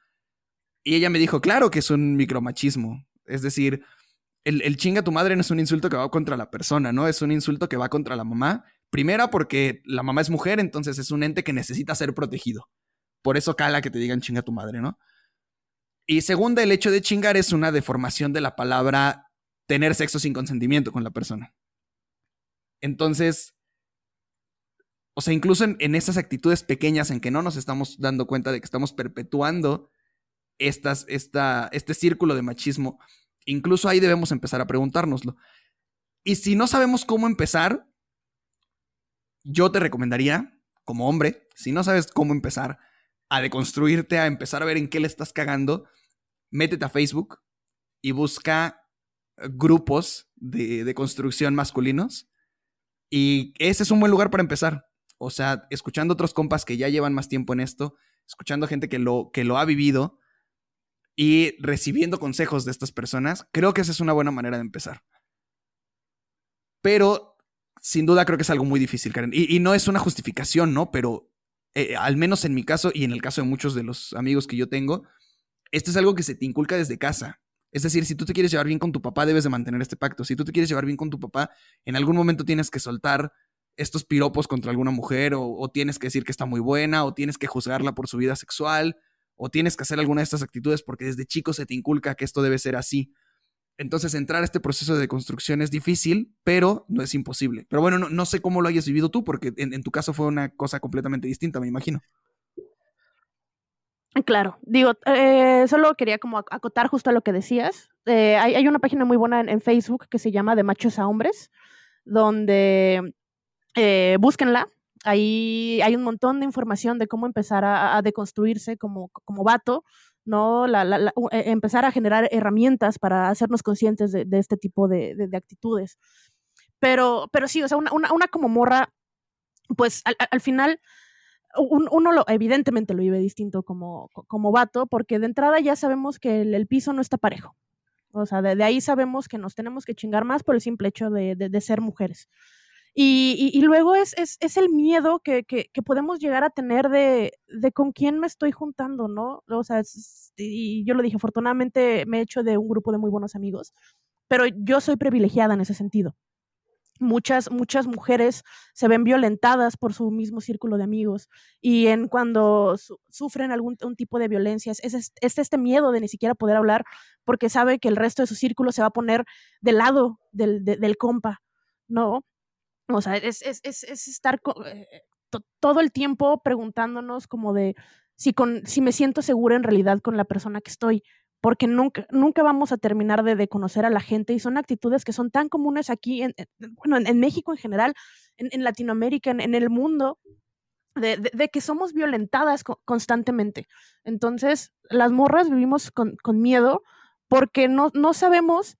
Y ella me dijo, claro que es un micromachismo. Es decir, el, chinga tu madre no es un insulto que va contra la persona, ¿no? Es un insulto que va contra la mamá. Primera, porque la mamá es mujer, entonces es un ente que necesita ser protegido. Por eso cala que te digan chinga tu madre, ¿no? Y segunda, el hecho de chingar es una deformación de la palabra tener sexo sin consentimiento con la persona. Entonces, o sea, incluso en, esas actitudes pequeñas en que no nos estamos dando cuenta de que estamos perpetuando estas, esta, este círculo de machismo, incluso ahí debemos empezar a preguntárnoslo. Y si no sabemos cómo empezar, yo te recomendaría, como hombre, si no sabes cómo empezar a deconstruirte, a empezar a ver en qué le estás cagando, métete a Facebook y busca grupos de, construcción masculinos. Y ese es un buen lugar para empezar. O sea, escuchando otros compas que ya llevan más tiempo en esto, escuchando gente que lo, que lo ha vivido y recibiendo consejos de estas personas, creo que esa es una buena manera de empezar. Pero, sin duda, creo que es algo muy difícil, Karen. Y, no es una justificación, ¿no? Pero, eh, al menos en mi caso y en el caso de muchos de los amigos que yo tengo, esto es algo que se te inculca desde casa. Es decir, si tú te quieres llevar bien con tu papá, debes de mantener este pacto. Si tú te quieres llevar bien con tu papá, en algún momento tienes que soltar estos piropos contra alguna mujer, o, tienes que decir que está muy buena, o tienes que juzgarla por su vida sexual, o tienes que hacer alguna de estas actitudes porque desde chico se te inculca que esto debe ser así. Entonces, entrar a este proceso de construcción es difícil, pero no es imposible. Pero bueno, no, sé cómo lo hayas vivido tú, porque en tu caso fue una cosa completamente distinta, me imagino. Claro, digo, eh, solo quería como acotar justo a lo que decías. Eh, hay, una página muy buena en, Facebook que se llama De Machos a Hombres, donde eh, búsquenla. Ahí hay un montón de información de cómo empezar a, deconstruirse como, como vato, ¿no? E, empezar a generar herramientas para hacernos conscientes de, este tipo de, actitudes. Pero, pero sí, o sea, una, una, como morra, pues al final uno lo, evidentemente lo vive distinto como, como vato, porque de entrada ya sabemos que el, piso no está parejo. O sea, de, ahí sabemos que nos tenemos que chingar más por el simple hecho de, de, ser mujeres. Y, y, luego es, es, es, el miedo que, que, que, podemos llegar a tener de, de, con quién me estoy juntando, ¿no? O sea, y yo lo dije, afortunadamente me he hecho de un grupo de muy buenos amigos, pero yo soy privilegiada en ese sentido muchas, muchas mujeres se ven violentadas por su mismo círculo de amigos y en cuando sufren algún tipo de violencia es, este miedo de ni siquiera poder hablar porque sabe que el resto de su círculo se va a poner del lado del, del compa, ¿no? O sea, es, es, es estar eh, todo el tiempo preguntándonos como de si, con, si me siento segura en realidad con la persona que estoy, porque nunca, nunca vamos a terminar de, conocer a la gente y son actitudes que son tan comunes aquí, en, bueno, en, México en general, en, Latinoamérica, en, el mundo, de, que somos violentadas constantemente. Entonces, las morras vivimos con, miedo porque no, no sabemos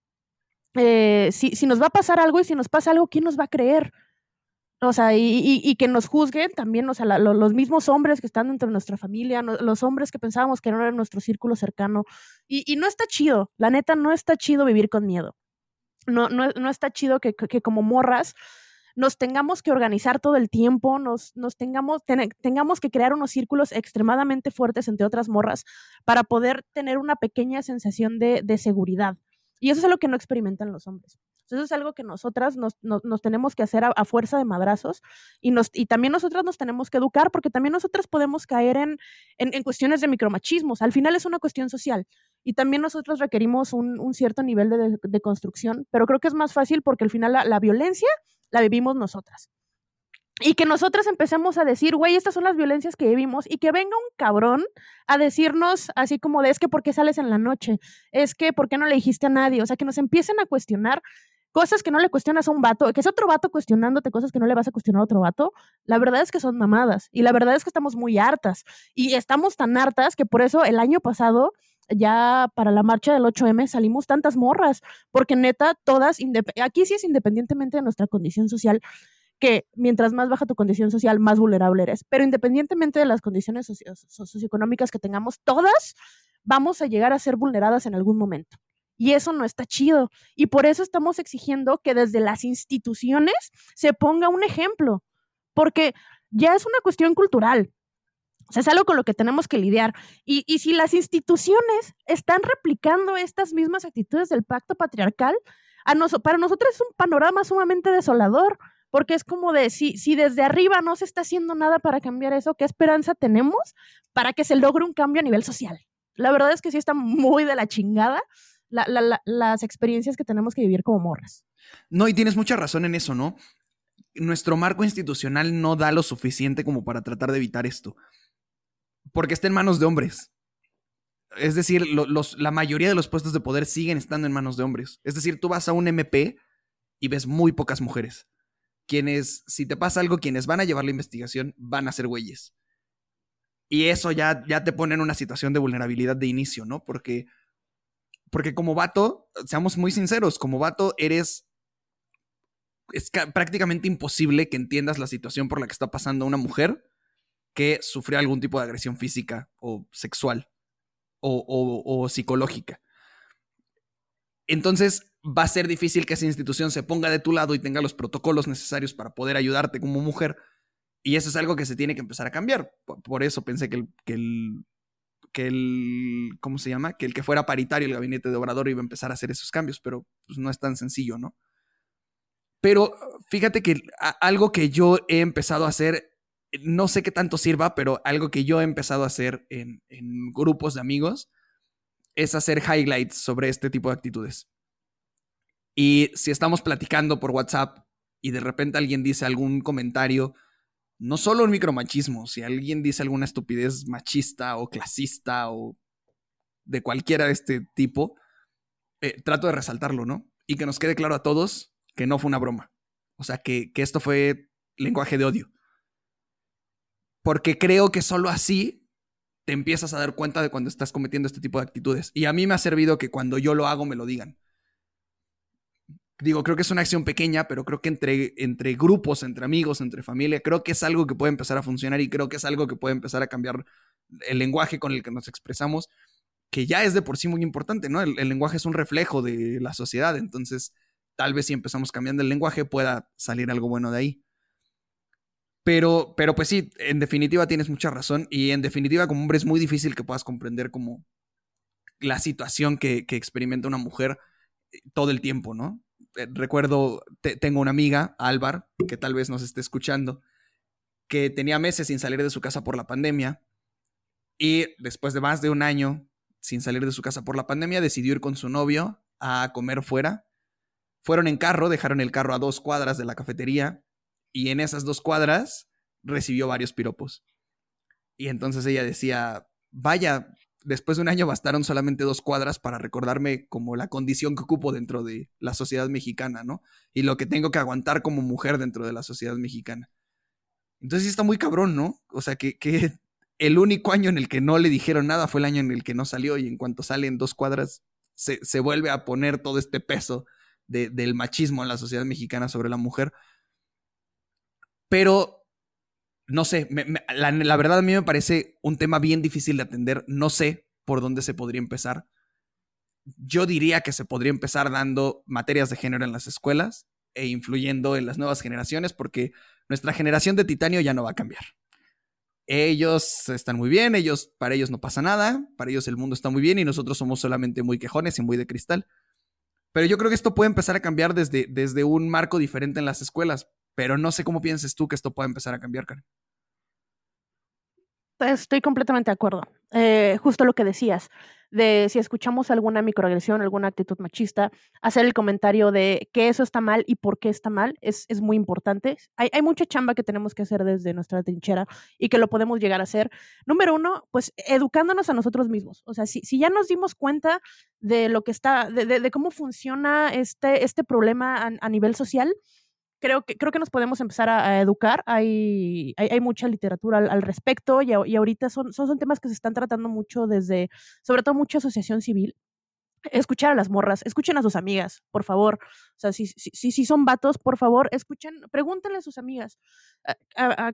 eh, si, si, nos va a pasar algo y si nos pasa algo, ¿quién nos va a creer? O sea, y, que nos juzguen también, o sea, los mismos hombres que están dentro de nuestra familia, los hombres que pensábamos que no eran nuestro círculo cercano. Y, no está chido, la neta, no está chido vivir con miedo. No, no, está chido que, como morras nos tengamos que organizar todo el tiempo, nos, nos tengamos, tengamos que crear unos círculos extremadamente fuertes entre otras morras para poder tener una pequeña sensación de, de seguridad. Y eso es lo que no experimentan los hombres. Eso es algo que nosotras nos, tenemos que hacer a, fuerza de madrazos y, nos, y también nosotras nos tenemos que educar porque también nosotras podemos caer en, en, cuestiones de micromachismos. Al final es una cuestión social y también nosotros requerimos un, cierto nivel de, construcción, pero creo que es más fácil porque al final la, violencia la vivimos nosotras. Y que nosotras empecemos a decir, güey, estas son las violencias que vivimos, y que venga un cabrón a decirnos así como de, es que ¿por qué sales en la noche? Es que ¿por qué no le dijiste a nadie? O sea, que nos empiecen a cuestionar cosas que no le cuestionas a un vato, que es otro vato cuestionándote cosas que no le vas a cuestionar a otro vato, la verdad es que son mamadas y la verdad es que estamos muy hartas y estamos tan hartas que por eso el año pasado ya para la marcha del 8M salimos tantas morras, porque neta, todas, aquí sí es independientemente de nuestra condición social, que mientras más baja tu condición social, más vulnerable eres. Pero independientemente de las condiciones socioeconómicas que tengamos, todas vamos a llegar a ser vulneradas en algún momento. Y eso no está chido. Y por eso estamos exigiendo que desde las instituciones se ponga un ejemplo, porque ya es una cuestión cultural. O sea, es algo con lo que tenemos que lidiar. Y, si las instituciones están replicando estas mismas actitudes del pacto patriarcal, para nosotros es un panorama sumamente desolador, porque es como de, si, si desde arriba no se está haciendo nada para cambiar eso, ¿qué esperanza tenemos para que se logre un cambio a nivel social? La verdad es que sí está muy de la chingada las experiencias que tenemos que vivir como morras. No, y tienes mucha razón en eso, ¿no? Nuestro marco institucional no da lo suficiente como para tratar de evitar esto. Porque está en manos de hombres. Es decir, la mayoría de los puestos de poder siguen estando en manos de hombres. Es decir, tú vas a un MP y ves muy pocas mujeres. Quienes, si te pasa algo, quienes van a llevar la investigación van a ser güeyes. Y eso ya, ya te pone en una situación de vulnerabilidad de inicio, ¿no? Porque porque como vato, seamos muy sinceros, como vato eres... Es prácticamente imposible que entiendas la situación por la que está pasando una mujer que sufrió algún tipo de agresión física o sexual o, psicológica. Entonces va a ser difícil que esa institución se ponga de tu lado y tenga los protocolos necesarios para poder ayudarte como mujer. Y eso es algo que se tiene que empezar a cambiar. Por eso pensé que el, que el, ¿cómo se llama? Que el que fuera paritario el gabinete de Obrador iba a empezar a hacer esos cambios, pero pues, no es tan sencillo, ¿no? Pero fíjate que algo que yo he empezado a hacer, no sé qué tanto sirva, pero algo que yo he empezado a hacer en, en grupos de amigos es hacer highlights sobre este tipo de actitudes. Y si estamos platicando por WhatsApp y de repente alguien dice algún comentario no solo un micromachismo, si alguien dice alguna estupidez machista o clasista o de cualquiera de este tipo, eh, trato de resaltarlo, ¿no? Y que nos quede claro a todos que no fue una broma. O sea, que, que esto fue lenguaje de odio. Porque creo que solo así te empiezas a dar cuenta de cuando estás cometiendo este tipo de actitudes. Y a mí me ha servido que cuando yo lo hago me lo digan digo, creo que es una acción pequeña, pero creo que entre, entre grupos, entre amigos, entre familia, creo que es algo que puede empezar a funcionar y creo que es algo que puede empezar a cambiar el lenguaje con el que nos expresamos, que ya es de por sí muy importante, ¿no? El, lenguaje es un reflejo de la sociedad, entonces tal vez si empezamos cambiando el lenguaje pueda salir algo bueno de ahí. Pero, pero pues sí, en definitiva tienes mucha razón y en definitiva como hombre es muy difícil que puedas comprender como la situación que, experimenta una mujer eh, todo el tiempo, ¿no? Eh, recuerdo, tengo una amiga, Álvar, que tal vez nos esté escuchando, que tenía meses sin salir de su casa por la pandemia y después de más de un año sin salir de su casa por la pandemia, decidió ir con su novio a comer fuera. Fueron en carro, dejaron el carro a dos cuadras de la cafetería y en esas dos cuadras recibió varios piropos. Y entonces ella decía, vaya, después de un año bastaron solamente dos cuadras para recordarme como la condición que ocupo dentro de la sociedad mexicana, ¿no? Y lo que tengo que aguantar como mujer dentro de la sociedad mexicana. Entonces está muy cabrón, ¿no? O sea, que, el único año en el que no le dijeron nada fue el año en el que no salió y en cuanto sale en dos cuadras se, vuelve a poner todo este peso del machismo en la sociedad mexicana sobre la mujer. Pero no sé, la, verdad a mí me parece un tema bien difícil de atender. No sé por dónde se podría empezar. Yo diría que se podría empezar dando materias de género en las escuelas e influyendo en las nuevas generaciones porque nuestra generación de titanio ya no va a cambiar. Ellos están muy bien, ellos para ellos no pasa nada, para ellos el mundo está muy bien y nosotros somos solamente muy quejones y muy de cristal. Pero yo creo que esto puede empezar a cambiar desde, desde un marco diferente en las escuelas, pero no sé cómo pienses tú que esto pueda empezar a cambiar, Karen. Estoy completamente de acuerdo. Eh, justo lo que decías, de si escuchamos alguna microagresión, alguna actitud machista, hacer el comentario de que eso está mal y por qué está mal es, muy importante. Hay, hay, mucha chamba que tenemos que hacer desde nuestra trinchera y que lo podemos llegar a hacer. Número uno, pues educándonos a nosotros mismos. O sea, si, si ya nos dimos cuenta de lo que está, de, de, cómo funciona este, este problema a nivel social, creo que, creo que nos podemos empezar a, educar. Hay, hay, mucha literatura al, respecto y, y, ahorita son, son, son temas que se están tratando mucho desde, sobre todo mucha asociación civil escuchar a las morras, escuchen a sus amigas, por favor. O sea, si, si, si, son vatos, por favor, escuchen, pregúntenle a sus amigas.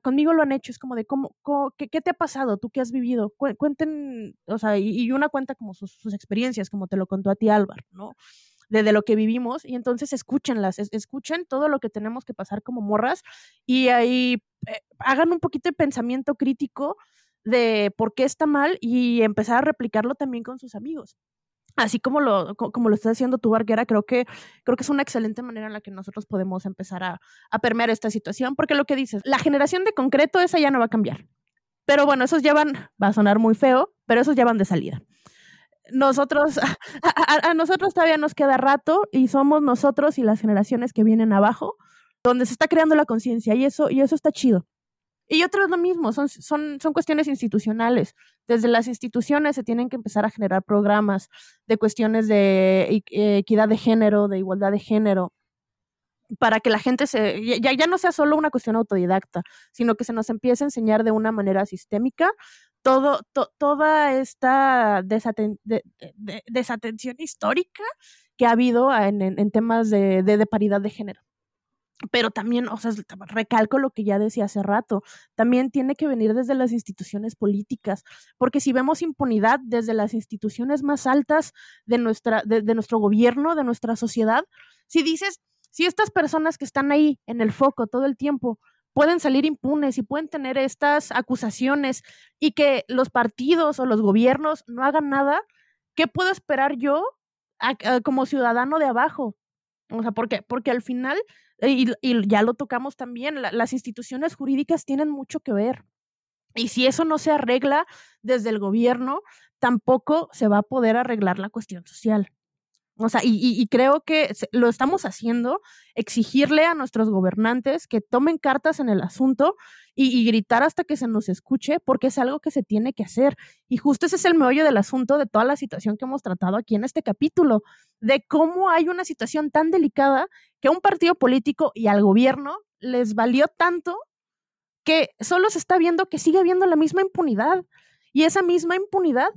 conmigo lo han hecho, es como de, ¿cómo, qué, te ha pasado? ¿Tú qué has vivido? cuenten, o sea, y, una cuenta como sus, experiencias, como te lo contó a ti Álvaro, ¿no? De, lo que vivimos, y entonces escúchenlas, escuchen todo lo que tenemos que pasar como morras, y ahí eh, hagan un poquito de pensamiento crítico de por qué está mal y empezar a replicarlo también con sus amigos así como lo, como lo está haciendo tu barquera, creo que, creo que es una excelente manera en la que nosotros podemos empezar a, a, permear esta situación, porque lo que dices, la generación de concreto, esa ya no va a cambiar. Pero bueno, esos ya van, va a sonar muy feo, pero esos ya van de salida. Nosotros, a, nosotros todavía nos queda rato y somos nosotros y las generaciones que vienen abajo donde se está creando la conciencia y eso, y eso está chido. Y otro es lo mismo, son, son, son cuestiones institucionales. Desde las instituciones se tienen que empezar a generar programas de cuestiones de equidad de género, de igualdad de género, para que la gente se, ya, ya no sea solo una cuestión autodidacta, sino que se nos empiece a enseñar de una manera sistémica todo, toda esta desatención histórica que ha habido en, temas de, de, paridad de género. Pero también, o sea, recalco lo que ya decía hace rato, también tiene que venir desde las instituciones políticas, porque si vemos impunidad desde las instituciones más altas de, nuestra, de, nuestro gobierno, de nuestra sociedad, si dices, si estas personas que están ahí en el foco todo el tiempo pueden salir impunes y pueden tener estas acusaciones y que los partidos o los gobiernos no hagan nada, ¿qué puedo esperar yo como ciudadano de abajo? O sea, ¿por qué? Porque al final y, ya lo tocamos también, las instituciones jurídicas tienen mucho que ver. Y si eso no se arregla desde el gobierno, tampoco se va a poder arreglar la cuestión social. O sea, y, creo que lo estamos haciendo, exigirle a nuestros gobernantes que tomen cartas en el asunto y, gritar hasta que se nos escuche, porque es algo que se tiene que hacer. Y justo ese es el meollo del asunto de toda la situación que hemos tratado aquí en este capítulo, de cómo hay una situación tan delicada que a un partido político y al gobierno les valió tanto que solo se está viendo que sigue habiendo la misma impunidad. Y esa misma impunidad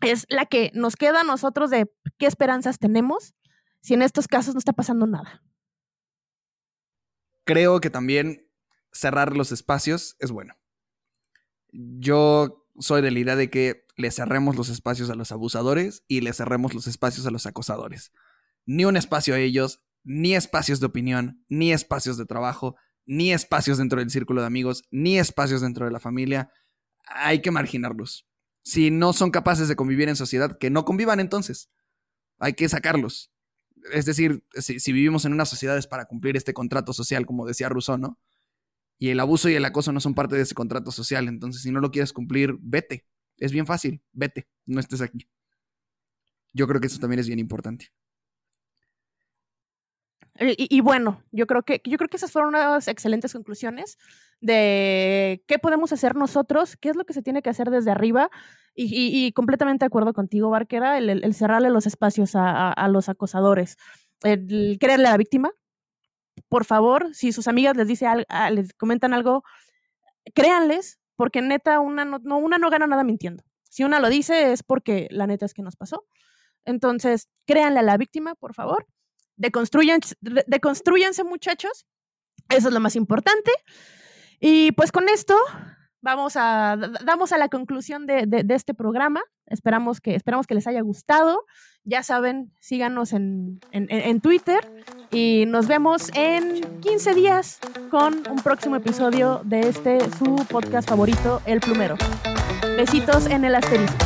es la que nos queda a nosotros de qué esperanzas tenemos si en estos casos no está pasando nada. Creo que también cerrar los espacios es bueno. Yo soy de la idea de que le cerremos los espacios a los abusadores y le cerremos los espacios a los acosadores. Ni un espacio a ellos, ni espacios de opinión, ni espacios de trabajo, ni espacios dentro del círculo de amigos, ni espacios dentro de la familia. Hay que marginarlos. Si no son capaces de convivir en sociedad, que no convivan entonces. Hay que sacarlos. Es decir, si, vivimos en una sociedad es para cumplir este contrato social, como decía Rousseau, ¿no? Y el abuso y el acoso no son parte de ese contrato social. Entonces, si no lo quieres cumplir, vete. Es bien fácil, vete, no estés aquí. Yo creo que eso también es bien importante. Y, bueno, yo creo que yo creo que esas fueron unas excelentes conclusiones de qué podemos hacer nosotros, qué es lo que se tiene que hacer desde arriba. Y, completamente de acuerdo contigo, Barquera, el, cerrarle los espacios a, los acosadores, el creerle a la víctima. Por favor, si sus amigas les dice les comentan algo, créanles, porque neta una no, una no gana nada mintiendo. Si una lo dice es porque la neta es que nos pasó. Entonces, créanle a la víctima, por favor deconstruyanse, deconstruyanse muchachos. Eso es lo más importante. Y pues con esto vamos a, damos a la conclusión de, de, de, este programa. Esperamos que, esperamos que les haya gustado. Ya saben, síganos en, en, en, Twitter y nos vemos en 15 días con un próximo episodio de este su podcast favorito, El Plumero. Besitos en el asterisco.